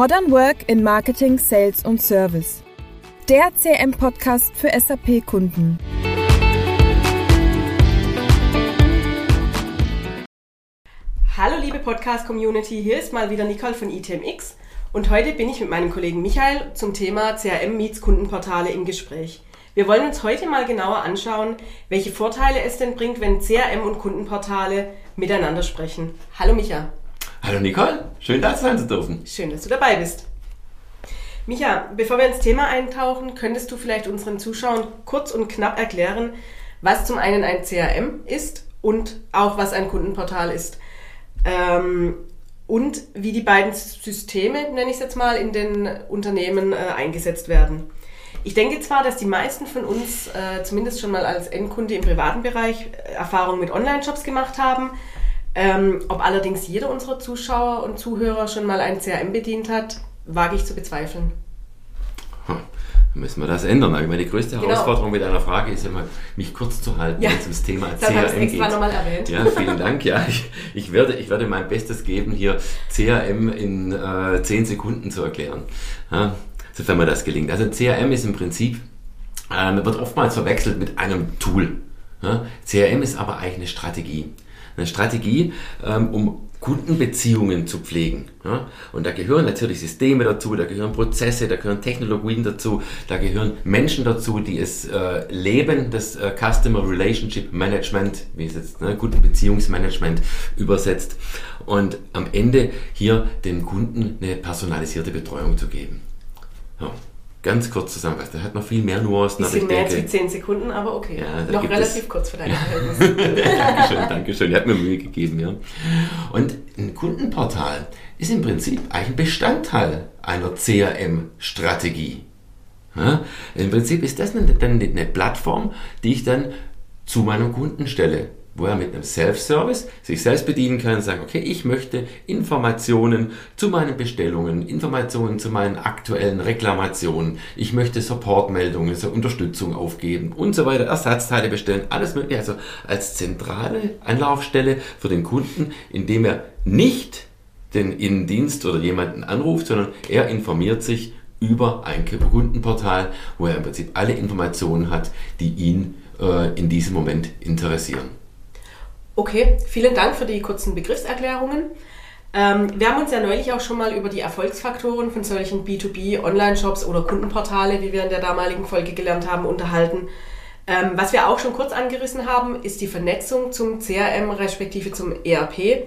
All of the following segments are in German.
Modern Work in Marketing, Sales und Service. Der CM-Podcast für SAP-Kunden. Hallo liebe Podcast-Community, hier ist mal wieder Nicole von ITMX und heute bin ich mit meinem Kollegen Michael zum Thema CRM Meets Kundenportale im Gespräch. Wir wollen uns heute mal genauer anschauen, welche Vorteile es denn bringt, wenn CRM und Kundenportale miteinander sprechen. Hallo Micha. Hallo Nicole, schön da sein zu dürfen. Schön, dass du dabei bist. Micha, bevor wir ins Thema eintauchen, könntest du vielleicht unseren Zuschauern kurz und knapp erklären, was zum einen ein CRM ist und auch was ein Kundenportal ist. Ähm, und wie die beiden Systeme, nenne ich es jetzt mal, in den Unternehmen äh, eingesetzt werden. Ich denke zwar, dass die meisten von uns äh, zumindest schon mal als Endkunde im privaten Bereich äh, Erfahrungen mit Online-Shops gemacht haben. Ähm, ob allerdings jeder unserer Zuschauer und Zuhörer schon mal ein CRM bedient hat, wage ich zu bezweifeln. Hm. Müssen wir das ändern? Ich meine, die größte genau. Herausforderung mit einer Frage ist ja mal, mich kurz zu halten, ja. wenn es ums Thema CRM das geht. extra nochmal erwähnt. Ja, vielen Dank. Ja, ich, ich, werde, ich werde mein Bestes geben, hier CRM in äh, 10 Sekunden zu erklären. Ja, sofern mir das gelingt. Also CRM ist im Prinzip, äh, wird oftmals verwechselt mit einem Tool. Ja, CRM ist aber eigentlich eine Strategie. Eine Strategie, ähm, um Kundenbeziehungen zu pflegen. Ja? Und da gehören natürlich Systeme dazu, da gehören Prozesse, da gehören Technologien dazu, da gehören Menschen dazu, die es äh, leben, das äh, Customer Relationship Management, wie es jetzt ne, Kundenbeziehungsmanagement übersetzt. Und am Ende hier dem Kunden eine personalisierte Betreuung zu geben. Ja ganz kurz zusammenfassen. Der hat noch viel mehr Nuancen. Bisschen mehr denke, als wie 10 Sekunden, aber okay. Ja, noch relativ es, kurz für deine Verhältnisse. Dankeschön, Dankeschön. Er hat mir Mühe gegeben. Ja. Und ein Kundenportal ist im Prinzip eigentlich ein Bestandteil einer CRM-Strategie. Ja, Im Prinzip ist das eine, eine Plattform, die ich dann zu meinem Kunden stelle wo er mit einem Self-Service sich selbst bedienen kann und sagen, okay, ich möchte Informationen zu meinen Bestellungen, Informationen zu meinen aktuellen Reklamationen, ich möchte Supportmeldungen, so Unterstützung aufgeben und so weiter, Ersatzteile bestellen, alles mögliche, also als zentrale Anlaufstelle für den Kunden, indem er nicht den Innendienst oder jemanden anruft, sondern er informiert sich über ein Kundenportal, wo er im Prinzip alle Informationen hat, die ihn äh, in diesem Moment interessieren. Okay, vielen Dank für die kurzen Begriffserklärungen. Ähm, wir haben uns ja neulich auch schon mal über die Erfolgsfaktoren von solchen B2B-Online-Shops oder Kundenportale, wie wir in der damaligen Folge gelernt haben, unterhalten. Ähm, was wir auch schon kurz angerissen haben, ist die Vernetzung zum CRM respektive zum ERP.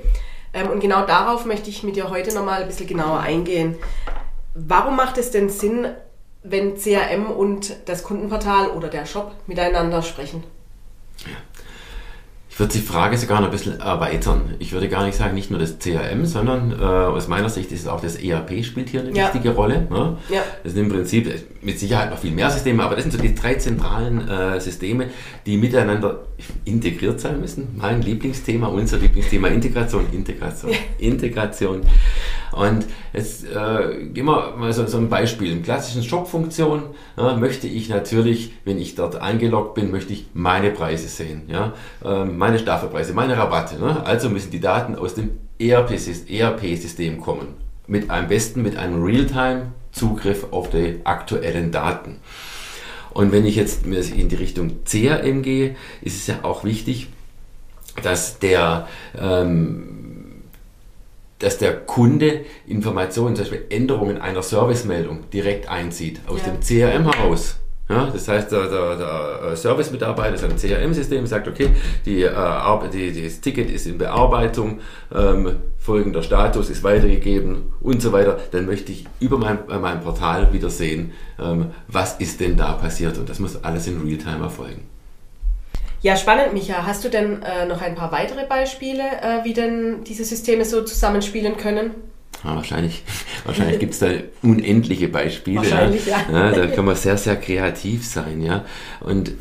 Ähm, und genau darauf möchte ich mit dir heute nochmal ein bisschen genauer eingehen. Warum macht es denn Sinn, wenn CRM und das Kundenportal oder der Shop miteinander sprechen? Ich würde die Frage sogar noch ein bisschen erweitern. Ich würde gar nicht sagen, nicht nur das CRM, sondern äh, aus meiner Sicht ist auch das ERP spielt hier eine ja. wichtige Rolle. Ne? Ja. Das sind im Prinzip mit Sicherheit noch viel mehr Systeme, aber das sind so die drei zentralen äh, Systeme, die miteinander integriert sein müssen. Mein Lieblingsthema, unser Lieblingsthema Integration, Integration, ja. Integration. Und jetzt äh, wir mal so, so ein Beispiel. Im klassischen Shop-Funktion ja, möchte ich natürlich, wenn ich dort eingeloggt bin, möchte ich meine Preise sehen. Ja? Ähm, meine Staffelpreise, meine Rabatte. Ne? Also müssen die Daten aus dem ERP-System kommen. Mit am besten mit einem Realtime-Zugriff auf die aktuellen Daten. Und wenn ich jetzt in die Richtung CRM gehe, ist es ja auch wichtig, dass der ähm, dass der Kunde Informationen, zum Beispiel Änderungen einer Servicemeldung direkt einzieht aus ja. dem CRM heraus. Ja, das heißt, der, der, der Service-Mitarbeiter ist ein CRM-System, sagt, okay, die, äh, die, das Ticket ist in Bearbeitung, ähm, folgender Status ist weitergegeben und so weiter. Dann möchte ich über mein, äh, mein Portal wieder sehen, ähm, was ist denn da passiert. Und das muss alles in Realtime erfolgen. Ja, spannend, Micha. Hast du denn äh, noch ein paar weitere Beispiele, äh, wie denn diese Systeme so zusammenspielen können? Ja, wahrscheinlich wahrscheinlich gibt es da unendliche Beispiele. Wahrscheinlich, ja. ja. Da kann man sehr, sehr kreativ sein. Ja. Und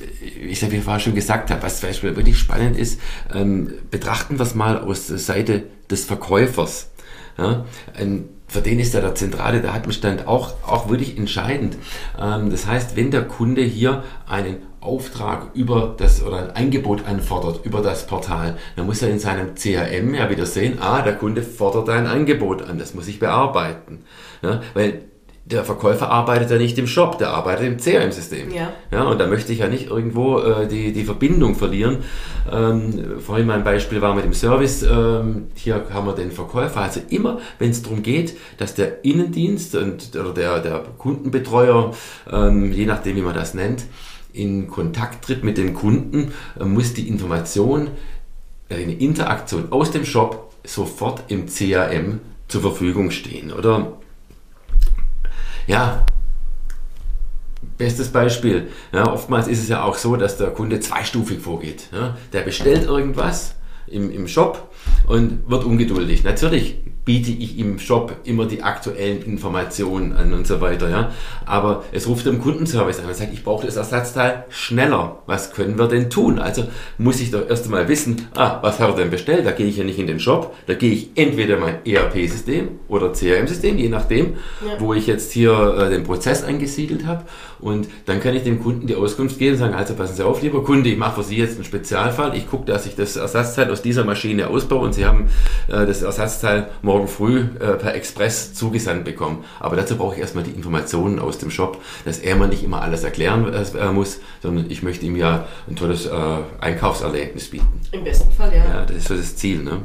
ich sage, wie ich vorher schon gesagt habe, was zum Beispiel wirklich spannend ist, ähm, betrachten wir es mal aus der Seite des Verkäufers. Ja? Ein, für den ist ja der zentrale Datenbestand auch, auch wirklich entscheidend. Ähm, das heißt, wenn der Kunde hier einen Auftrag über das oder ein Angebot anfordert über das Portal, dann muss er in seinem CRM ja wieder sehen, ah, der Kunde fordert ein Angebot an, das muss ich bearbeiten. Ja, weil der Verkäufer arbeitet ja nicht im Shop, der arbeitet im CRM-System. Ja. ja. Und da möchte ich ja nicht irgendwo äh, die, die Verbindung verlieren. Ähm, vorhin mein Beispiel war mit dem Service. Ähm, hier haben wir den Verkäufer. Also immer, wenn es darum geht, dass der Innendienst und, oder der, der Kundenbetreuer, ähm, je nachdem wie man das nennt, in Kontakt tritt mit den Kunden, äh, muss die Information, äh, eine Interaktion aus dem Shop sofort im CRM zur Verfügung stehen. Oder ja, Bestes Beispiel. Ja, oftmals ist es ja auch so, dass der Kunde zweistufig vorgeht. Ja, der bestellt irgendwas im, im Shop und wird ungeduldig. Natürlich biete ich im Shop immer die aktuellen Informationen an und so weiter. Ja? Aber es ruft im Kundenservice an und sagt, ich brauche das Ersatzteil schneller. Was können wir denn tun? Also muss ich doch erst einmal wissen, ah, was hat er denn bestellt? Da gehe ich ja nicht in den Shop, da gehe ich entweder mein ERP-System oder CRM-System, je nachdem, ja. wo ich jetzt hier äh, den Prozess eingesiedelt habe. Und dann kann ich dem Kunden die Auskunft geben und sagen, also passen Sie auf, lieber Kunde, ich mache für Sie jetzt einen Spezialfall. Ich gucke, dass ich das Ersatzteil aus dieser Maschine ausbaue und Sie haben äh, das Ersatzteil morgen früh äh, per Express zugesandt bekommen. Aber dazu brauche ich erstmal die Informationen aus dem Shop, dass er mir nicht immer alles erklären äh, muss, sondern ich möchte ihm ja ein tolles äh, Einkaufserlebnis bieten. Im besten Fall, ja. Ja, das ist so das Ziel. Ne?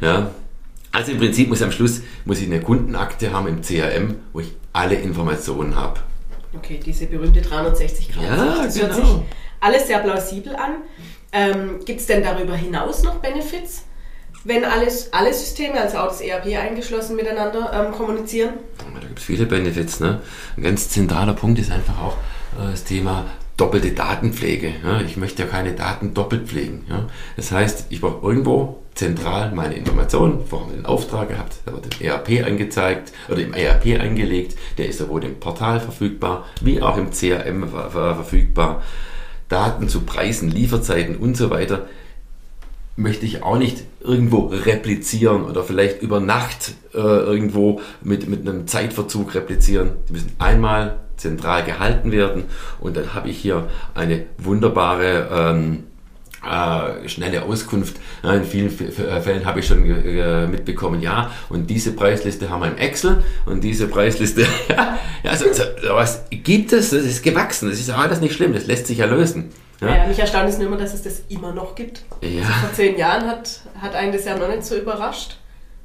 Ja. Also im Prinzip muss am Schluss muss ich eine Kundenakte haben im CRM, wo ich alle Informationen habe. Okay, diese berühmte 360 Grad. Ja, das genau. hört sich alles sehr plausibel an. Ähm, Gibt es denn darüber hinaus noch Benefits, wenn alles, alle Systeme, also auch das ERP eingeschlossen, miteinander ähm, kommunizieren? Da gibt es viele Benefits. Ne? Ein ganz zentraler Punkt ist einfach auch äh, das Thema doppelte Datenpflege. Ja? Ich möchte ja keine Daten doppelt pflegen. Ja? Das heißt, ich brauche irgendwo zentral meine Informationen, vorher den Auftrag gehabt, der wird im ERP angezeigt oder im ERP angelegt, der ist sowohl im Portal verfügbar, wie auch im CRM verfügbar. Daten zu Preisen, Lieferzeiten und so weiter möchte ich auch nicht irgendwo replizieren oder vielleicht über Nacht äh, irgendwo mit, mit einem Zeitverzug replizieren. Die müssen einmal zentral gehalten werden und dann habe ich hier eine wunderbare ähm, äh, schnelle Auskunft. Ja, in vielen äh, Fällen habe ich schon äh, mitbekommen, ja, und diese Preisliste haben wir im Excel und diese Preisliste, ja, also, so, was gibt es, das ist gewachsen, das ist alles nicht schlimm, das lässt sich ja lösen. Ja? ja mich erstaunt es nur immer, dass es das immer noch gibt. Ja. Also vor zehn Jahren hat, hat einen das ja noch nicht so überrascht.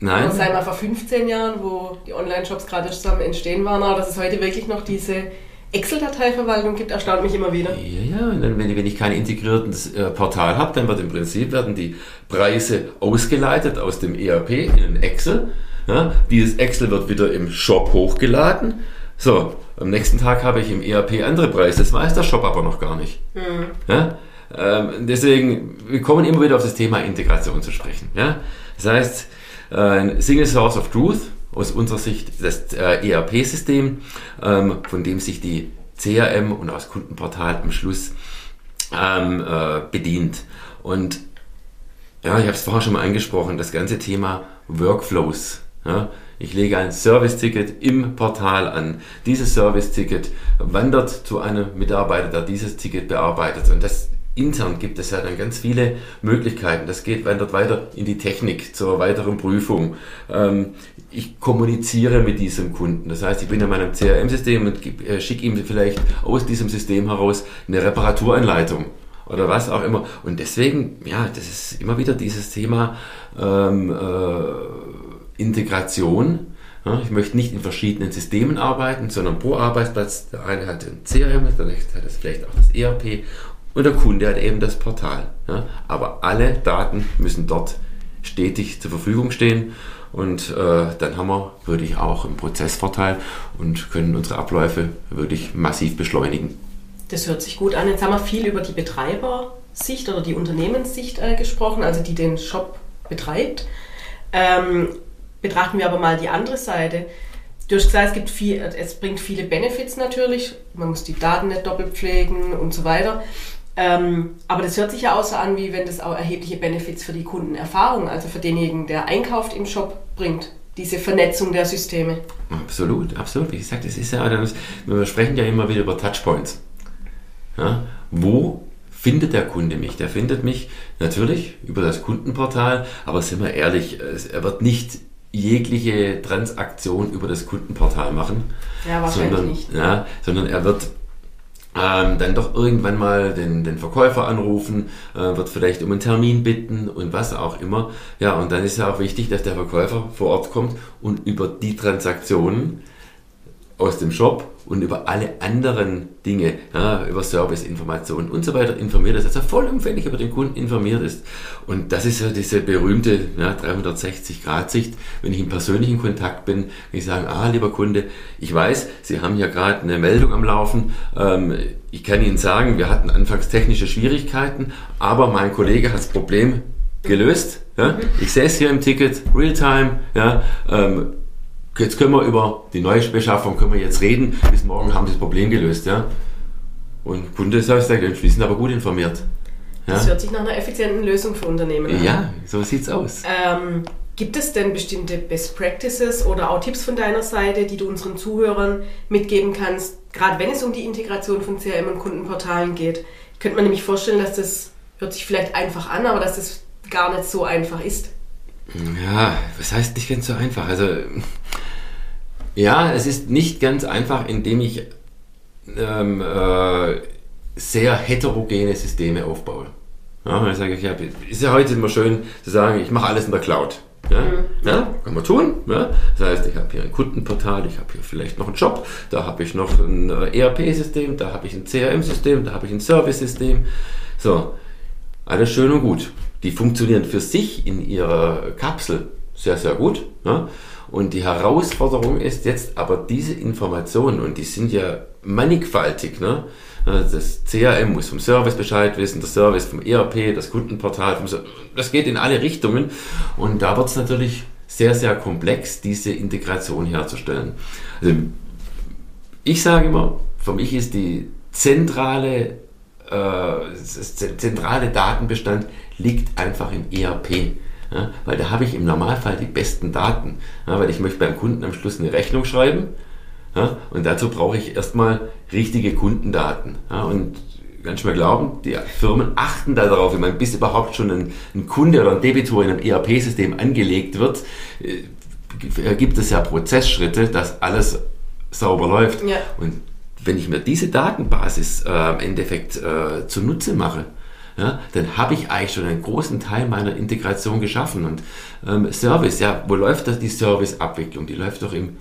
Nein. Und sei mal vor 15 Jahren, wo die Online-Shops gerade zusammen entstehen waren, aber dass es heute wirklich noch diese Excel-Dateiverwaltung gibt, erstaunt mich immer wieder. Ja, ja, und dann, wenn, wenn ich kein integriertes äh, Portal habe, dann wird im Prinzip werden die Preise ausgeleitet aus dem ERP in Excel. Ja, dieses Excel wird wieder im Shop hochgeladen. So, am nächsten Tag habe ich im ERP andere Preise. Das weiß der Shop aber noch gar nicht. Mhm. Ja? Ähm, deswegen, wir kommen immer wieder auf das Thema Integration zu sprechen. Ja? Das heißt, äh, ein Single Source of Truth aus unserer Sicht das äh, ERP-System, ähm, von dem sich die CRM und das Kundenportal am Schluss ähm, äh, bedient. Und ja, ich habe es vorher schon mal angesprochen, das ganze Thema Workflows. Ja, ich lege ein Service-Ticket im Portal an. Dieses Service-Ticket wandert zu einem Mitarbeiter, der dieses Ticket bearbeitet. Und das intern gibt es ja dann ganz viele Möglichkeiten. Das geht wandert weiter in die Technik zur weiteren Prüfung. Ähm, ich kommuniziere mit diesem Kunden. Das heißt, ich bin in meinem CRM-System und äh, schicke ihm vielleicht aus diesem System heraus eine Reparaturanleitung oder was auch immer. Und deswegen, ja, das ist immer wieder dieses Thema ähm, äh, Integration. Ich möchte nicht in verschiedenen Systemen arbeiten, sondern pro Arbeitsplatz, der eine hat ein CRM, der nächste hat vielleicht auch das ERP und der Kunde hat eben das Portal. Aber alle Daten müssen dort stetig zur Verfügung stehen und äh, dann haben wir wirklich auch einen Prozessvorteil und können unsere Abläufe wirklich massiv beschleunigen. Das hört sich gut an. Jetzt haben wir viel über die Betreibersicht oder die Unternehmenssicht äh, gesprochen, also die den Shop betreibt. Ähm, betrachten wir aber mal die andere Seite. Du hast gesagt, es, gibt viel, es bringt viele Benefits natürlich. Man muss die Daten nicht doppelt pflegen und so weiter. Ähm, aber das hört sich ja auch so an, wie wenn das auch erhebliche Benefits für die Kundenerfahrung, also für denjenigen, der einkauft im Shop, bringt. diese Vernetzung der Systeme. Absolut, absolut. Wie gesagt, es ist ja, wir sprechen ja immer wieder über Touchpoints. Ja, wo findet der Kunde mich? Der findet mich natürlich über das Kundenportal, aber sind wir ehrlich, er wird nicht jegliche Transaktion über das Kundenportal machen. Ja, wahrscheinlich sondern, nicht. Ja, sondern er wird ähm, dann doch irgendwann mal den, den Verkäufer anrufen, äh, wird vielleicht um einen Termin bitten und was auch immer. Ja, und dann ist ja auch wichtig, dass der Verkäufer vor Ort kommt und über die Transaktionen aus dem Shop und über alle anderen Dinge, ja, über Serviceinformationen und so weiter informiert ist, also vollumfänglich über den Kunden informiert ist. Und das ist ja diese berühmte ja, 360-Grad-Sicht. Wenn ich im persönlichen Kontakt bin, kann ich sagen, ah, lieber Kunde, ich weiß, Sie haben hier gerade eine Meldung am Laufen. Ähm, ich kann Ihnen sagen, wir hatten anfangs technische Schwierigkeiten, aber mein Kollege hat das Problem gelöst. Ja? Ich sehe es hier im Ticket, Realtime. Ja? Ähm, jetzt können wir über die Neubeschaffung können wir jetzt reden. Bis morgen haben wir das Problem gelöst, ja. Und Kunde sagt, wir sind aber gut informiert. Ja? Das hört sich nach einer effizienten Lösung für Unternehmen an. Ja, so sieht es aus. Ähm, gibt es denn bestimmte Best Practices oder auch Tipps von deiner Seite, die du unseren Zuhörern mitgeben kannst, gerade wenn es um die Integration von CRM und Kundenportalen geht? Ich könnte mir nämlich vorstellen, dass das hört sich vielleicht einfach an, aber dass das gar nicht so einfach ist. Ja, was heißt nicht ganz so einfach? Also ja, es ist nicht ganz einfach, indem ich ähm, äh, sehr heterogene Systeme aufbaue. Ja, ich sage, ich hab, ist ja heute immer schön zu sagen, ich mache alles in der Cloud. Ja, mhm. ja kann man tun. Ja. Das heißt, ich habe hier ein Kundenportal, ich habe hier vielleicht noch einen Job, da habe ich noch ein äh, ERP-System, da habe ich ein CRM-System, da habe ich ein Service-System. So, alles schön und gut. Die funktionieren für sich in ihrer Kapsel sehr, sehr gut. Ja. Und die Herausforderung ist jetzt aber diese Informationen, und die sind ja mannigfaltig, ne? Das CRM muss vom Service Bescheid wissen, der Service vom ERP, das Kundenportal, das geht in alle Richtungen. Und da wird es natürlich sehr, sehr komplex, diese Integration herzustellen. Also ich sage immer, für mich ist die zentrale, äh, zentrale Datenbestand liegt einfach im ERP. Ja, weil da habe ich im Normalfall die besten Daten. Ja, weil ich möchte beim Kunden am Schluss eine Rechnung schreiben. Ja, und dazu brauche ich erstmal richtige Kundendaten. und ganz mal glauben, die Firmen achten da darauf, wenn man bis überhaupt schon ein, ein Kunde oder ein Debitor in einem ERP-System angelegt wird, äh, gibt es ja Prozessschritte, dass alles sauber läuft. Und wenn ich mir diese Datenbasis äh, im Endeffekt äh, zunutze mache, ja, dann habe ich eigentlich schon einen großen Teil meiner Integration geschaffen. Und ähm, Service, ja, wo läuft das die Serviceabwicklung? Die läuft doch im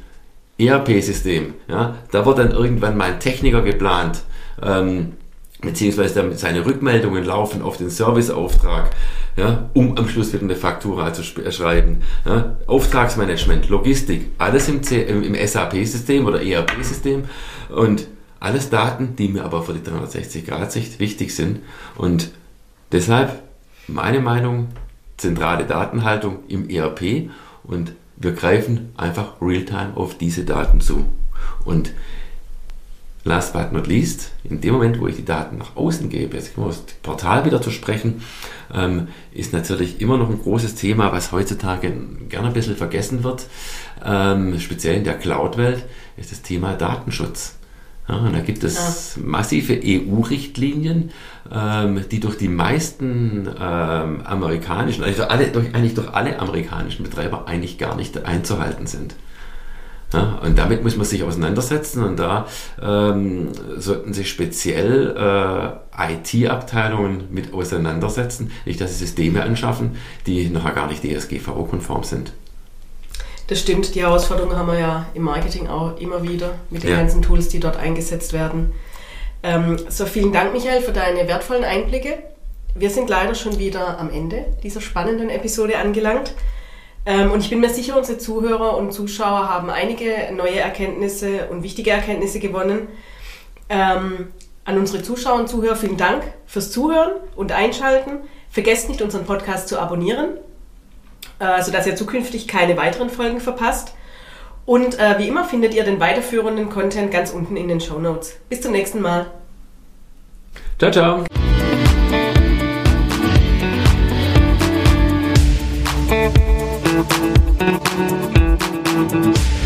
ERP-System. Ja, da wird dann irgendwann mein Techniker geplant. Ähm, beziehungsweise damit seine Rückmeldungen laufen auf den Serviceauftrag, ja, um am Schluss wieder eine Faktura zu äh, schreiben. Ja. Auftragsmanagement, Logistik, alles im, im SAP-System oder ERP-System und alles Daten, die mir aber für die 360-Grad-Sicht wichtig sind. Und Deshalb meine Meinung, zentrale Datenhaltung im ERP und wir greifen einfach real-time auf diese Daten zu. Und last but not least, in dem Moment, wo ich die Daten nach außen gebe, jetzt kommen wir das Portal wieder zu sprechen, ähm, ist natürlich immer noch ein großes Thema, was heutzutage gerne ein bisschen vergessen wird, ähm, speziell in der Cloud-Welt, ist das Thema Datenschutz. Ja, da gibt es ja. massive EU-Richtlinien, ähm, die durch die meisten ähm, amerikanischen, also alle, durch, eigentlich durch alle amerikanischen Betreiber eigentlich gar nicht einzuhalten sind. Ja, und damit muss man sich auseinandersetzen und da ähm, sollten sich speziell äh, IT-Abteilungen mit auseinandersetzen, nicht dass sie Systeme anschaffen, die nachher gar nicht DSGVO-konform sind. Das stimmt, die Herausforderung haben wir ja im Marketing auch immer wieder mit den ja. ganzen Tools, die dort eingesetzt werden. Ähm, so, vielen Dank, Michael, für deine wertvollen Einblicke. Wir sind leider schon wieder am Ende dieser spannenden Episode angelangt. Ähm, und ich bin mir sicher, unsere Zuhörer und Zuschauer haben einige neue Erkenntnisse und wichtige Erkenntnisse gewonnen. Ähm, an unsere Zuschauer und Zuhörer vielen Dank fürs Zuhören und Einschalten. Vergesst nicht, unseren Podcast zu abonnieren äh, sodass ihr zukünftig keine weiteren Folgen verpasst. Und äh, wie immer findet ihr den weiterführenden Content ganz unten in den Show Notes. Bis zum nächsten Mal. Ciao, ciao. Thank Tschüss.